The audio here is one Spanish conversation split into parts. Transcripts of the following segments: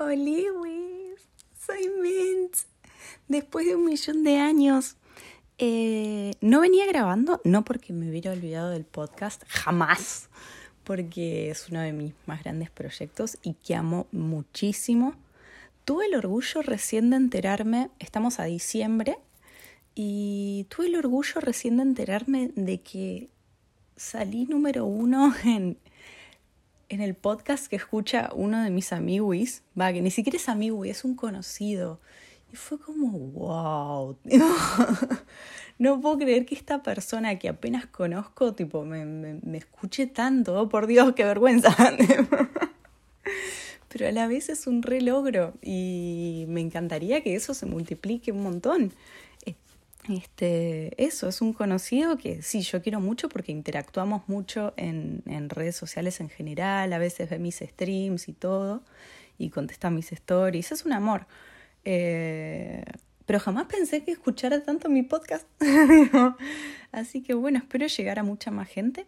Hola. Soy Mint. Después de un millón de años. Eh, no venía grabando, no porque me hubiera olvidado del podcast, jamás, porque es uno de mis más grandes proyectos y que amo muchísimo. Tuve el orgullo recién de enterarme, estamos a diciembre, y tuve el orgullo recién de enterarme de que salí número uno en, en el podcast que escucha uno de mis amigos, va, que ni siquiera es amigo, es un conocido. Y fue como, wow. no puedo creer que esta persona que apenas conozco, tipo, me, me, escuche tanto. Oh, por Dios, qué vergüenza. Pero a la vez es un re logro y me encantaría que eso se multiplique un montón. Este, eso, es un conocido que sí, yo quiero mucho porque interactuamos mucho en, redes sociales en general, a veces ve mis streams y todo, y contesta mis stories, es un amor. Eh, pero jamás pensé que escuchara tanto mi podcast. Así que bueno, espero llegar a mucha más gente.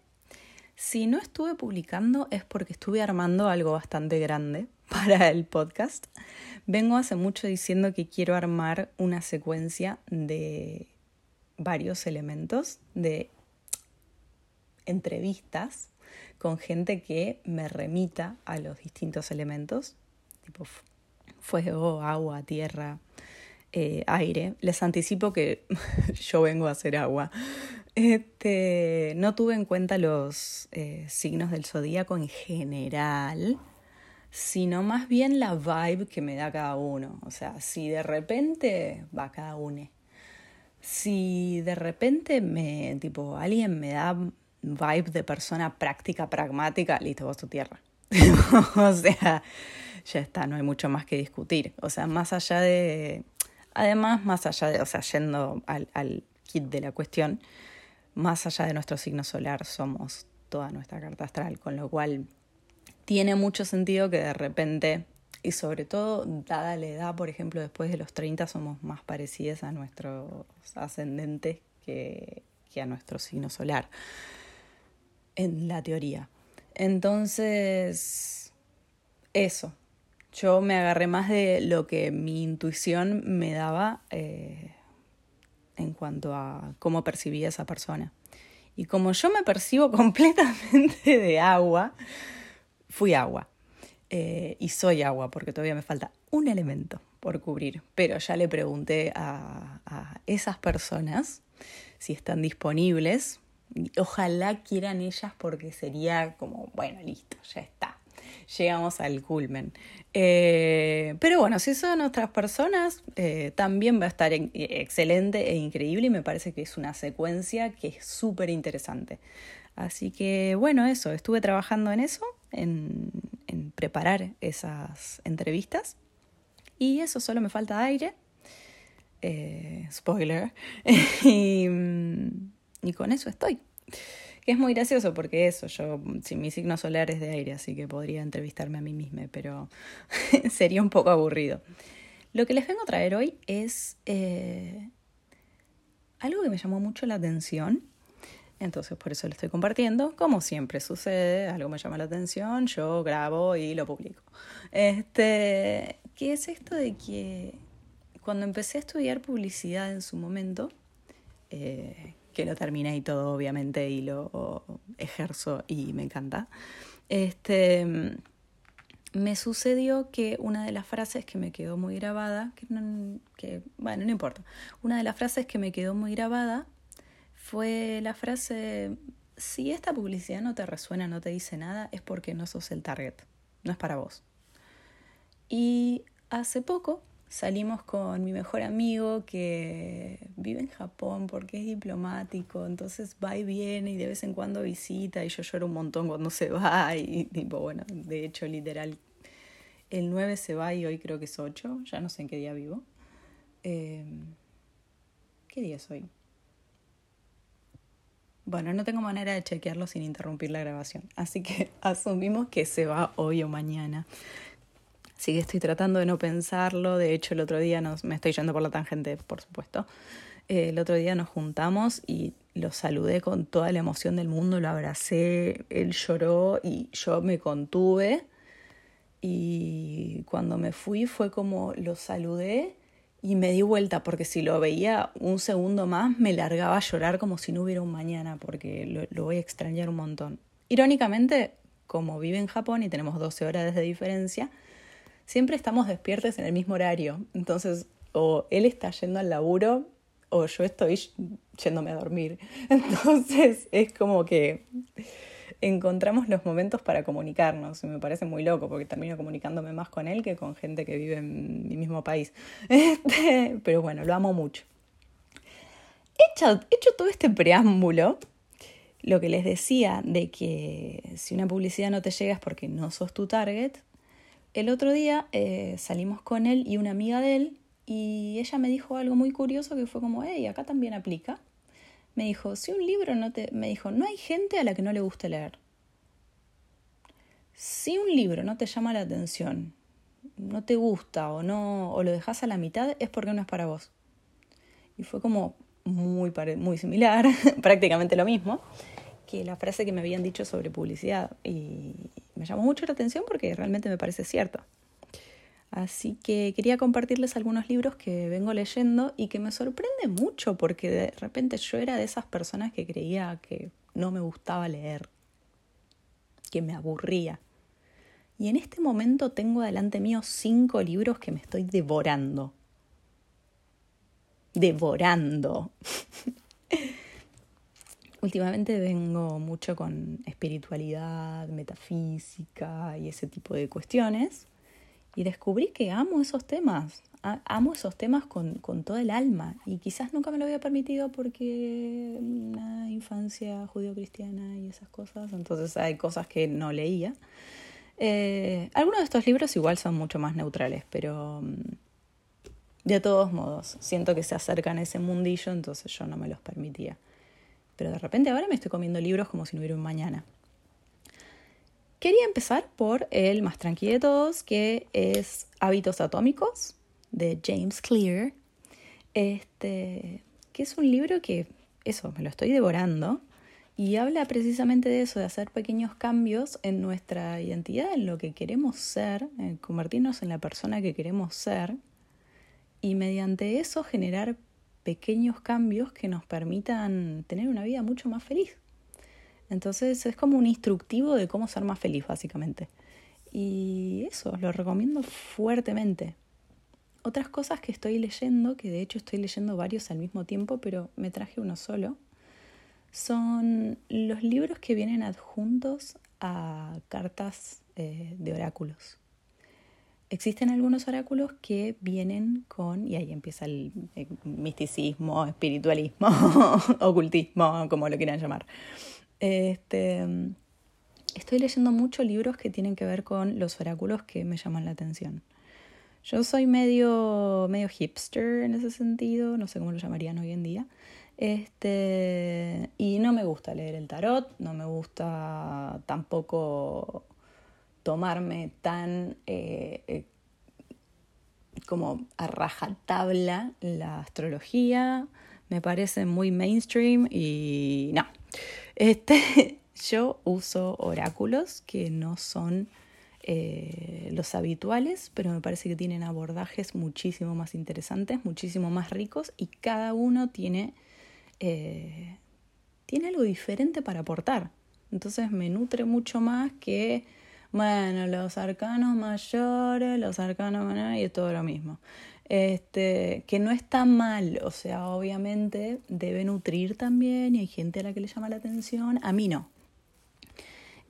Si no estuve publicando es porque estuve armando algo bastante grande para el podcast. Vengo hace mucho diciendo que quiero armar una secuencia de varios elementos de entrevistas con gente que me remita a los distintos elementos, tipo fuego, agua, tierra, eh, aire. Les anticipo que yo vengo a hacer agua. Este, no tuve en cuenta los eh, signos del zodíaco en general, sino más bien la vibe que me da cada uno. O sea, si de repente va cada uno. Si de repente me, tipo, alguien me da vibe de persona práctica, pragmática, listo, vos tu tierra. o sea, ya está, no hay mucho más que discutir. O sea, más allá de, además, más allá de, o sea, yendo al, al kit de la cuestión, más allá de nuestro signo solar, somos toda nuestra carta astral, con lo cual tiene mucho sentido que de repente, y sobre todo dada la edad, por ejemplo, después de los 30 somos más parecidas a nuestros ascendentes que, que a nuestro signo solar, en la teoría. Entonces, eso, yo me agarré más de lo que mi intuición me daba eh, en cuanto a cómo percibía esa persona. Y como yo me percibo completamente de agua, fui agua. Eh, y soy agua, porque todavía me falta un elemento por cubrir. Pero ya le pregunté a, esas personas si están disponibles. Ojalá quieran ellas porque sería como, bueno, listo, ya está llegamos al culmen. Eh, pero bueno, si son otras personas, eh, también va a estar excelente e increíble y me parece que es una secuencia que es súper interesante. Así que bueno, eso, estuve trabajando en eso, en, preparar esas entrevistas y eso, solo me falta aire. Eh, spoiler. y, y con eso estoy. Que es muy gracioso porque eso, yo, si mi signo solar es de aire, así que podría entrevistarme a mí misma, pero sería un poco aburrido. Lo que les vengo a traer hoy es eh, algo que me llamó mucho la atención. Entonces, por eso lo estoy compartiendo. Como siempre sucede, algo me llama la atención, yo grabo y lo publico. Este, ¿qué es esto de que cuando empecé a estudiar publicidad en su momento, eh, que lo terminé y todo, obviamente, y lo ejerzo y me encanta. Este, me sucedió que una de las frases que me quedó muy grabada, que, que bueno, no importa, una de las frases que me quedó muy grabada fue la frase, si esta publicidad no te resuena, no te dice nada, es porque no sos el target, no es para vos. Y hace poco salimos con mi mejor amigo que vive en Japón porque es diplomático, entonces va y viene y de vez en cuando visita y yo lloro un montón cuando se va y tipo, bueno, de hecho literal, el 9 se va y hoy creo que es 8, ya no sé en qué día vivo. Eh, ¿Qué día es hoy? Bueno, no tengo manera de chequearlo sin interrumpir la grabación, así que asumimos que se va hoy o mañana. Así que estoy tratando de no pensarlo. De hecho, el otro día nos, me estoy yendo por la tangente, por supuesto. Eh, el otro día nos juntamos y lo saludé con toda la emoción del mundo, lo abracé, él lloró y yo me contuve. Y cuando me fui fue como lo saludé y me di vuelta porque si lo veía un segundo más me largaba a llorar como si no hubiera un mañana porque lo, voy a extrañar un montón. Irónicamente, como vive en Japón y tenemos 12 horas de diferencia, siempre estamos despiertos en el mismo horario. Entonces, o él está yendo al laburo o yo estoy yéndome a dormir. Entonces, es como que encontramos los momentos para comunicarnos. Y me parece muy loco porque termino comunicándome más con él que con gente que vive en mi mismo país. Este, pero bueno, lo amo mucho. Hecho, hecho todo este preámbulo, lo que les decía de que si una publicidad no te llega es porque no sos tu target, el otro día eh, salimos con él y una amiga de él y ella me dijo algo muy curioso que fue como, hey, acá también aplica me dijo, si un libro no te... me dijo, no hay gente a la que no le guste leer. Si un libro no te llama la atención, no te gusta o no o lo dejas a la mitad es porque no es para vos. Y fue como muy, muy similar, prácticamente lo mismo, que la frase que me habían dicho sobre publicidad. Y me llamó mucho la atención porque realmente me parece cierto. Así que quería compartirles algunos libros que vengo leyendo y que me sorprende mucho porque de repente yo era de esas personas que creía que no me gustaba leer, que me aburría. Y en este momento tengo delante mío cinco libros que me estoy devorando. Devorando. Últimamente vengo mucho con espiritualidad, metafísica y ese tipo de cuestiones y descubrí que amo esos temas, amo esos temas con, con todo el alma y quizás nunca me lo había permitido porque una infancia judío-cristiana y esas cosas, entonces hay cosas que no leía. Eh, algunos de estos libros igual son mucho más neutrales, pero mm, de todos modos, siento que se acercan a ese mundillo, entonces yo no me los permitía. Pero de repente ahora me estoy comiendo libros como si no hubiera un mañana. Quería empezar por el más tranquilo de todos, que es Hábitos Atómicos, de James Clear. Este, que es un libro que, eso, me lo estoy devorando. Y habla precisamente de eso, de hacer pequeños cambios en nuestra identidad, en lo que queremos ser, en convertirnos en la persona que queremos ser. Y mediante eso generar pequeños cambios que nos permitan tener una vida mucho más feliz. Entonces es como un instructivo de cómo ser más feliz, básicamente. Y eso, lo recomiendo fuertemente. Otras cosas que estoy leyendo, que de hecho estoy leyendo varios al mismo tiempo, pero me traje uno solo, son los libros que vienen adjuntos a cartas eh, de oráculos. Existen algunos oráculos que vienen con, y ahí empieza el misticismo, espiritualismo, ocultismo, como lo quieran llamar. Este, estoy leyendo muchos libros que tienen que ver con los oráculos que me llaman la atención. Yo soy medio, medio hipster en ese sentido, no sé cómo lo llamarían hoy en día. Este, y no me gusta leer el tarot, no me gusta tampoco tomarme tan eh, eh, como a rajatabla la astrología. Me parece muy mainstream y no, este, yo uso oráculos que no son eh, los habituales, pero me parece que tienen abordajes muchísimo más interesantes, muchísimo más ricos y cada uno tiene, eh, tiene algo diferente para aportar. Entonces me nutre mucho más que, bueno, los arcanos mayores, los arcanos menores y es todo lo mismo este, que no está mal, o sea, obviamente debe nutrir también y hay gente a la que le llama la atención, a mí no.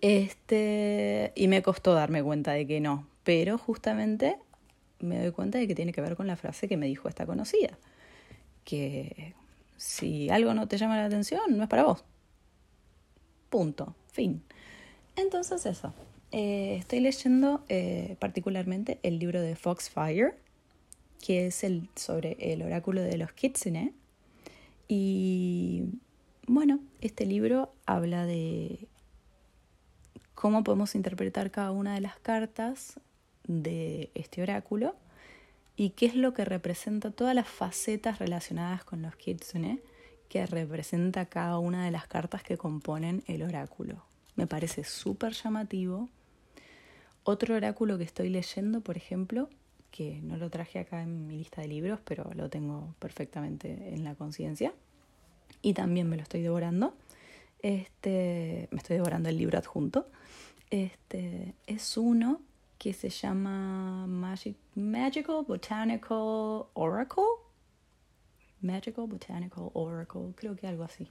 Este, y me costó darme cuenta de que no, pero justamente me doy cuenta de que tiene que ver con la frase que me dijo esta conocida, que si algo no te llama la atención, no es para vos. Punto, fin. Entonces eso, eh, estoy leyendo eh, particularmente el libro de Foxfire, que es el, sobre el oráculo de los Kitsune. Y bueno, este libro habla de cómo podemos interpretar cada una de las cartas de este oráculo y qué es lo que representa todas las facetas relacionadas con los Kitsune que representa cada una de las cartas que componen el oráculo. Me parece súper llamativo. Otro oráculo que estoy leyendo, por ejemplo, que no lo traje acá en mi lista de libros, pero lo tengo perfectamente en la conciencia. Y también me lo estoy devorando. Este, me estoy devorando el libro adjunto. Este, es uno que se llama Magical Botanical Oracle. Magical Botanical Oracle, creo que algo así.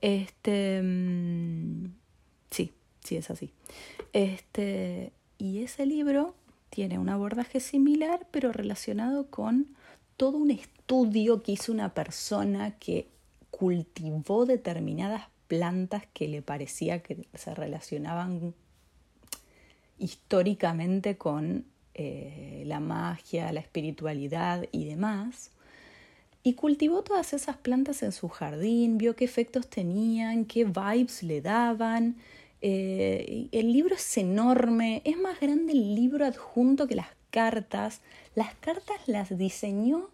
Este, mm, sí, sí es así. Este, y ese libro tiene un abordaje similar, pero relacionado con todo un estudio que hizo una persona que cultivó determinadas plantas que le parecía que se relacionaban históricamente con eh, la magia, la espiritualidad y demás. Y cultivó todas esas plantas en su jardín, vio qué efectos tenían, qué vibes le daban, eh, el libro es enorme, es más grande el libro adjunto que las cartas. Las cartas las diseñó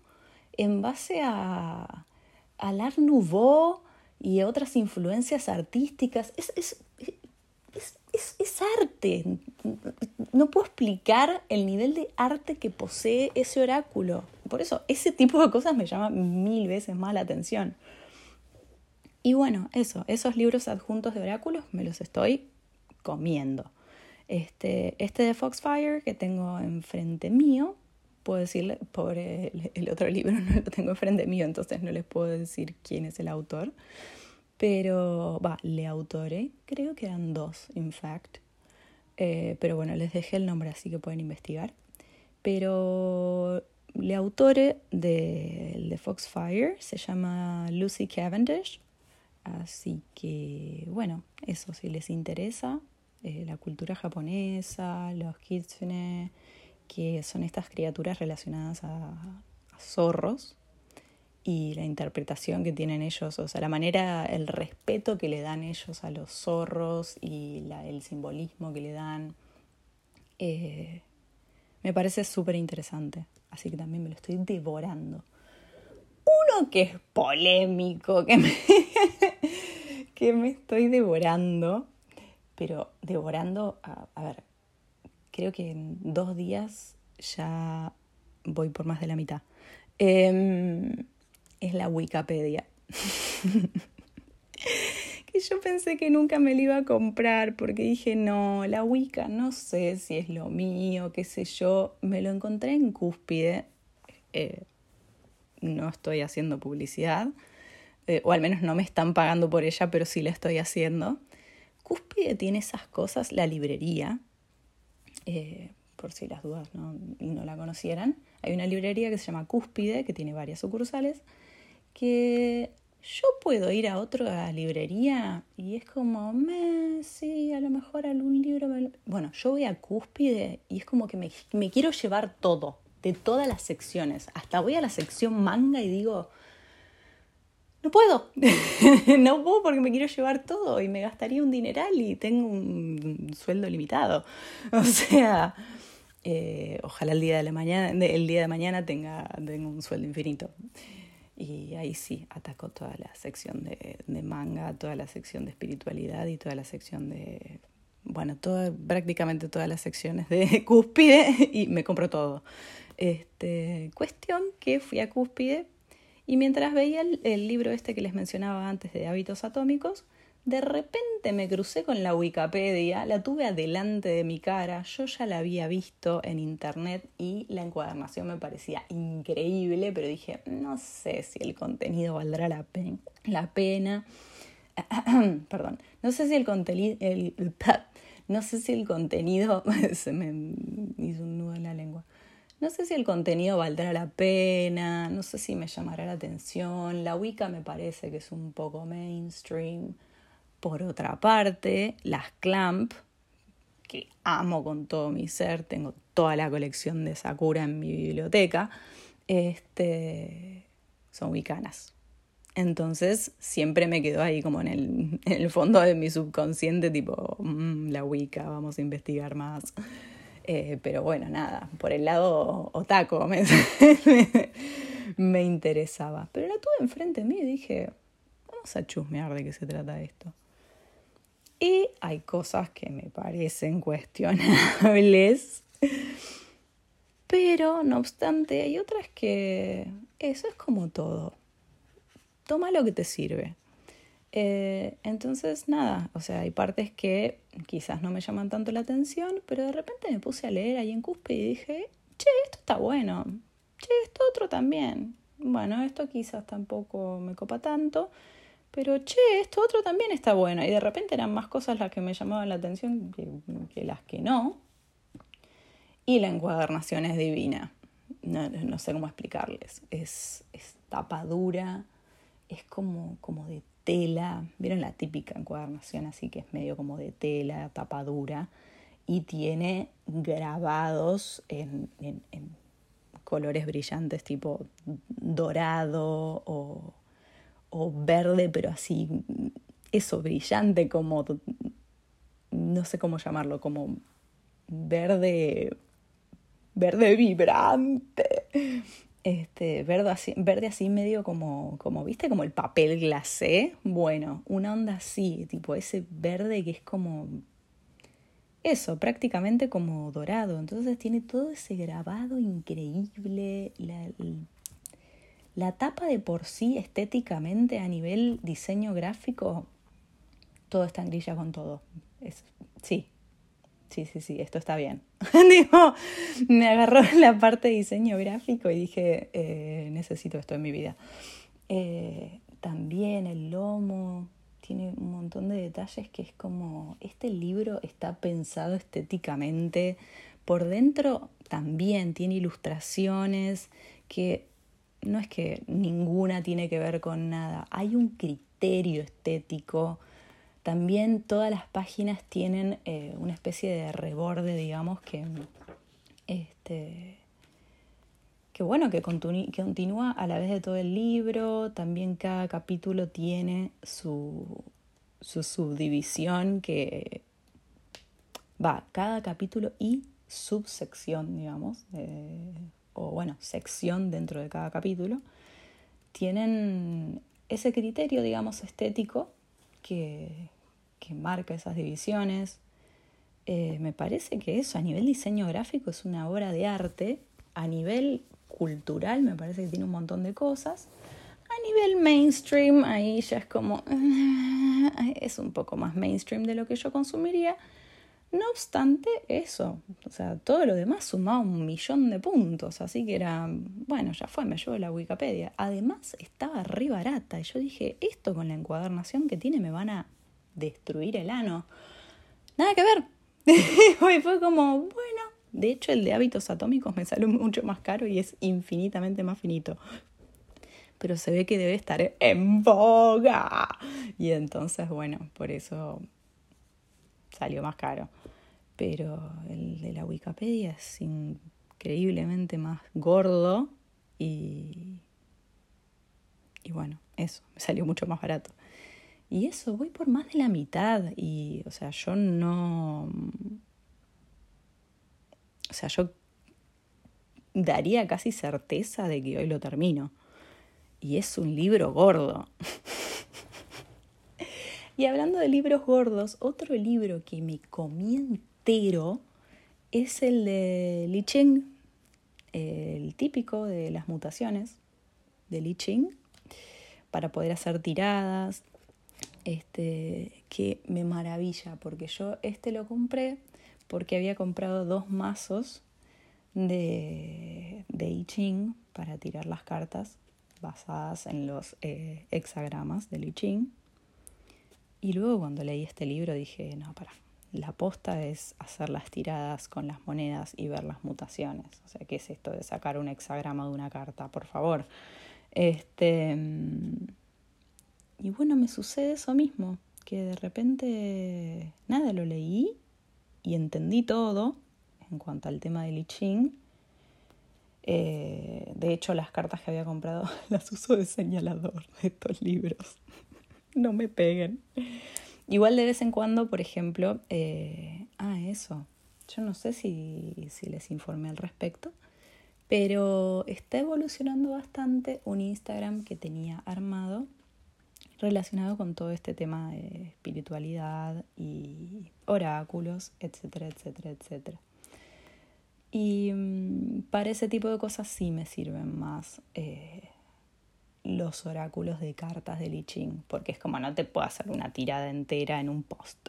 en base a, al Art Nouveau y otras influencias artísticas. Es, es, es, es, arte. No puedo explicar el nivel de arte que posee ese oráculo. Por eso, ese tipo de cosas me llama mil veces más la atención. Y bueno, eso, esos libros adjuntos de oráculos me los estoy comiendo. Este, este de Foxfire que tengo enfrente mío, puedo decirle, pobre, el, otro libro no lo tengo enfrente mío, entonces no les puedo decir quién es el autor. Pero, va, le autore, creo que eran dos, in fact. Eh, pero bueno, les dejé el nombre así que pueden investigar. Pero le autore de, de Foxfire se llama Lucy Cavendish Así que, bueno, eso si les interesa, eh, la cultura japonesa, los kitsune, que son estas criaturas relacionadas a, zorros y la interpretación que tienen ellos, o sea, la manera, el respeto que le dan ellos a los zorros y el simbolismo que le dan, eh, me parece súper interesante. Así que también me lo estoy devorando. Uno que es polémico, que me, que me estoy devorando, pero devorando, a, ver, creo que en dos días ya voy por más de la mitad. Em, es la Wikipedia. que yo pensé que nunca me la iba a comprar porque dije, no, la Wicca no sé si es lo mío, qué sé yo. Me lo encontré en cúspide. Eh, no estoy haciendo publicidad, eh, o al menos no me están pagando por ella, pero sí la estoy haciendo. Cúspide tiene esas cosas, la librería, eh, por si las dudas no, no la conocieran. Hay una librería que se llama Cúspide, que tiene varias sucursales, que yo puedo ir a otra librería y es como, me, sí, a lo mejor algún libro. Bueno, yo voy a Cúspide y es como que me, me quiero llevar todo de todas las secciones. Hasta voy a la sección manga y digo, no puedo, no puedo porque me quiero llevar todo y me gastaría un dineral y tengo un sueldo limitado. O sea, eh, ojalá el día de, la mañana, el día de mañana tenga, tenga un sueldo infinito. Y ahí sí, ataco toda la sección de, manga, toda la sección de espiritualidad y toda la sección de bueno, prácticamente todas las secciones de Cúspide y me compro todo. Este, cuestión que fui a Cúspide y mientras veía el, libro este que les mencionaba antes de hábitos atómicos, de repente me crucé con la Wikipedia, la tuve adelante de mi cara, yo ya la había visto en internet y la encuadernación me parecía increíble, pero dije, no sé si el contenido valdrá la, la pena. Perdón, no sé si el contenido, no sé si el contenido, se me hizo un nudo en la lengua, no sé si el contenido valdrá la pena, no sé si me llamará la atención, la Wicca me parece que es un poco mainstream. Por otra parte, las Clamp, que amo con todo mi ser, tengo toda la colección de Sakura en mi biblioteca, este, son wicanas. Entonces siempre me quedó ahí como en el, fondo de mi subconsciente, tipo, mm, la Wicca, vamos a investigar más. Eh, pero bueno, nada, por el lado otaco me, me, interesaba. Pero la tuve enfrente de mí y dije, vamos a chusmear de qué se trata esto. Y hay cosas que me parecen cuestionables. Pero, no obstante, hay otras que eso es como todo. Toma lo que te sirve. Eh, entonces, nada, o sea, hay partes que quizás no me llaman tanto la atención, pero de repente me puse a leer ahí en Cuspe y dije, che, esto está bueno, che, esto otro también. Bueno, esto quizás tampoco me copa tanto, pero che, esto otro también está bueno. Y de repente eran más cosas las que me llamaban la atención que, las que no. Y la encuadernación es divina. No, sé cómo explicarles. Es, es tapa dura, es como, como de tela. ¿Vieron la típica encuadernación así que es medio como de tela, tapa dura? Y tiene grabados en, en, en colores brillantes tipo dorado o o verde, pero así, eso, brillante, como, no sé cómo llamarlo, como verde, verde vibrante. Este, verde así, verde así medio como, como, ¿viste? Como el papel glacé. Bueno, una onda así, tipo ese verde que es como eso, prácticamente como dorado. Entonces tiene todo ese grabado increíble, la, la tapa de por sí estéticamente a nivel diseño gráfico, todo está en grilla con todo. Es, sí, sí, sí, sí, esto está bien. Digo, me agarró la parte de diseño gráfico y dije, eh, necesito esto en mi vida. Eh, también el lomo tiene un montón de detalles que es como, este libro está pensado estéticamente. Por dentro también tiene ilustraciones que no es que ninguna tiene que ver con nada, hay un criterio estético. También todas las páginas tienen eh, una especie de reborde, digamos, que, este, que bueno, que, continúa a la vez de todo el libro. También cada capítulo tiene su, su subdivisión que va, cada capítulo y subsección, digamos, o bueno, sección dentro de cada capítulo, tienen ese criterio, digamos, estético que, que marca esas divisiones. Eh, me parece que eso a nivel diseño gráfico es una obra de arte, a nivel cultural me parece que tiene un montón de cosas, a nivel mainstream ahí ya es como, es un poco más mainstream de lo que yo consumiría, no obstante, eso, o sea, todo lo demás sumaba un millón de puntos, así que era, bueno, ya fue, me llevo la Wikipedia. Además, estaba re barata y yo dije, esto con la encuadernación que tiene me van a destruir el ano. Nada que ver. y fue como, bueno, de hecho el de hábitos atómicos me salió mucho más caro y es infinitamente más finito. Pero se ve que debe estar en boga. Y entonces, bueno, por eso salió más caro. Pero el de la Wikipedia es increíblemente más gordo y, y bueno, eso, me salió mucho más barato. Y eso, voy por más de la mitad y, o sea, yo no... O sea, yo daría casi certeza de que hoy lo termino. Y es un libro gordo. Y hablando de libros gordos, otro libro que me comí entero es el de Li Ching, el típico de las mutaciones de Li Ching, para poder hacer tiradas, este, que me maravilla, porque yo este lo compré porque había comprado dos mazos de, de I Ching para tirar las cartas basadas en los eh, hexagramas de Li Ching. Y luego cuando leí este libro dije, no, para, la aposta es hacer las tiradas con las monedas y ver las mutaciones. O sea, ¿qué es esto de sacar un hexagrama de una carta? Por favor. Este, y bueno, me sucede eso mismo, que de repente, nada, lo leí y entendí todo en cuanto al tema del I Ching. Eh, de hecho, las cartas que había comprado las uso de señalador de estos libros no me peguen. Igual de vez en cuando, por ejemplo, eh, ah, eso, yo no sé si, si les informé al respecto, pero está evolucionando bastante un Instagram que tenía armado relacionado con todo este tema de espiritualidad y oráculos, etcétera, etcétera, etcétera. Y mm, para ese tipo de cosas sí me sirven más eh, los oráculos de cartas de Liching, porque es como no te puedo hacer una tirada entera en un post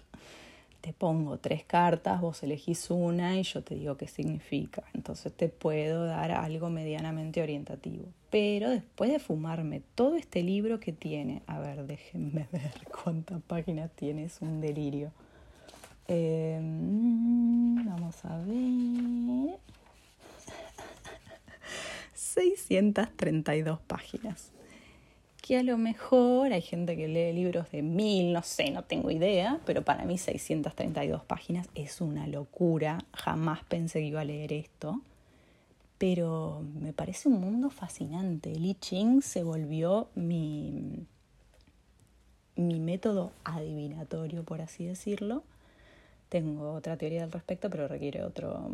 te pongo tres cartas, vos elegís una y yo te digo qué significa. Entonces te puedo dar algo medianamente orientativo. Pero después de fumarme todo este libro que tiene, a ver, déjenme ver cuántas páginas tiene, es un delirio. Em, vamos a ver. 632 páginas que a lo mejor hay gente que lee libros de mil, no sé, no tengo idea, pero para mí 632 páginas es una locura. Jamás pensé que iba a leer esto. Pero me parece un mundo fascinante. Li Ching se volvió mi, mi método adivinatorio, por así decirlo. Tengo otra teoría al respecto, pero requiere otro,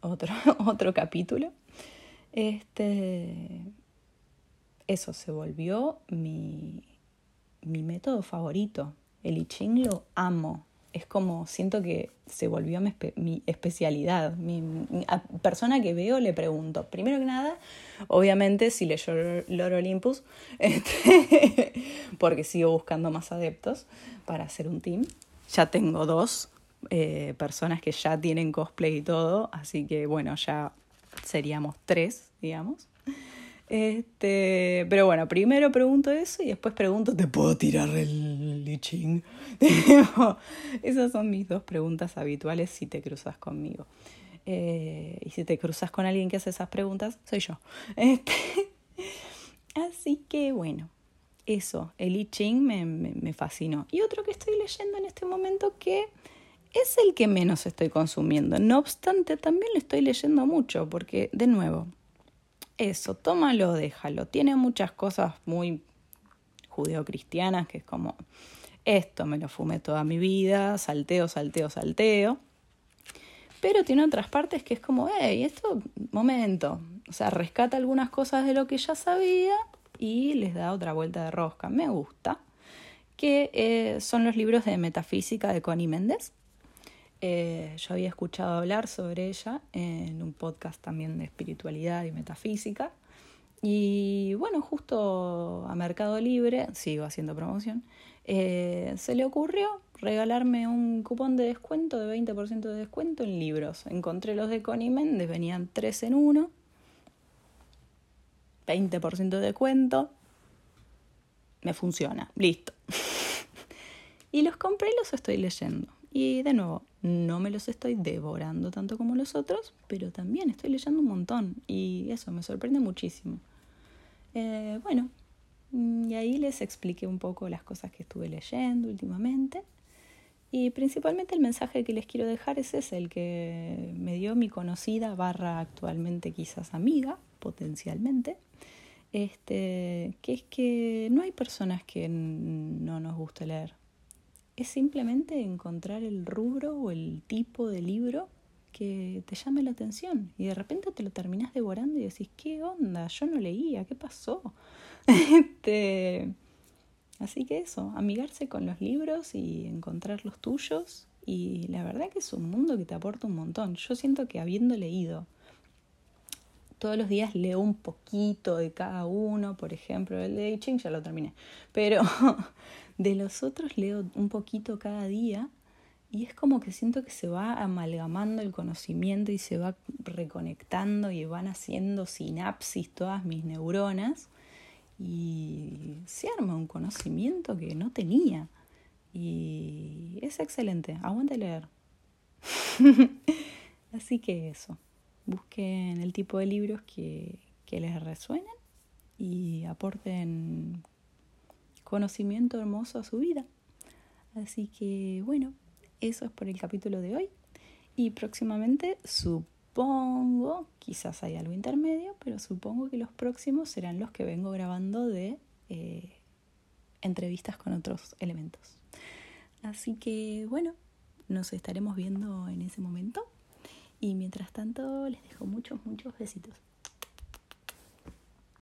otro, otro capítulo. Este, eso se volvió mi, mi método favorito. El I Ching lo amo. Es como, siento que se volvió mi, especialidad. Mi, persona que veo le pregunto, primero que nada, obviamente si leyó Lord Olympus, este, porque sigo buscando más adeptos para hacer un team. Ya tengo dos eh, personas que ya tienen cosplay y todo, así que bueno, ya seríamos tres, digamos. Este, pero bueno, primero pregunto eso y después pregunto, ¿te puedo tirar el liching? Esas son mis dos preguntas habituales si te cruzas conmigo. Eh, y si te cruzas con alguien que hace esas preguntas, soy yo. Este, así que bueno, eso, el I Ching me, me fascinó. Y otro que estoy leyendo en este momento que es el que menos estoy consumiendo. No obstante, también lo estoy leyendo mucho porque, de nuevo, eso, tómalo, déjalo. Tiene muchas cosas muy judeocristianas, que es como, esto me lo fumé toda mi vida, salteo, salteo, salteo. Pero tiene otras partes que es como, hey, esto, momento. O sea, rescata algunas cosas de lo que ya sabía y les da otra vuelta de rosca. Me gusta. Que eh, son los libros de metafísica de Connie Méndez. Eh, yo había escuchado hablar sobre ella en un podcast también de espiritualidad y metafísica. Y bueno, justo a Mercado Libre, sigo haciendo promoción, eh, se le ocurrió regalarme un cupón de descuento de 20% de descuento en libros. Encontré los de Connie Méndez, venían 3 en 1, 20% de descuento, me funciona, listo. y los compré y los estoy leyendo. Y de nuevo, no me los estoy devorando tanto como los otros, pero también estoy leyendo un montón y eso me sorprende muchísimo. Eh, bueno, y ahí les expliqué un poco las cosas que estuve leyendo últimamente. Y principalmente el mensaje que les quiero dejar es ese, el que me dio mi conocida barra actualmente quizás amiga, potencialmente, este, que es que no hay personas que no nos guste leer es simplemente encontrar el rubro o el tipo de libro que te llame la atención y de repente te lo terminas devorando y decís, ¿qué onda? Yo no leía, ¿qué pasó? este... Así que eso, amigarse con los libros y encontrar los tuyos y la verdad que es un mundo que te aporta un montón. Yo siento que habiendo leído todos los días leo un poquito de cada uno, por ejemplo, el de I Ching ya lo terminé, pero de los otros leo un poquito cada día y es como que siento que se va amalgamando el conocimiento y se va reconectando y van haciendo sinapsis todas mis neuronas y se arma un conocimiento que no tenía. Y es excelente, aguante leer. Así que eso, busquen el tipo de libros que, que les resuenen y aporten conocimiento hermoso a su vida. Así que bueno, eso es por el capítulo de hoy. Y próximamente supongo, quizás hay algo intermedio, pero supongo que los próximos serán los que vengo grabando de eh, entrevistas con otros elementos. Así que bueno, nos estaremos viendo en ese momento. Y mientras tanto, les dejo muchos, muchos besitos.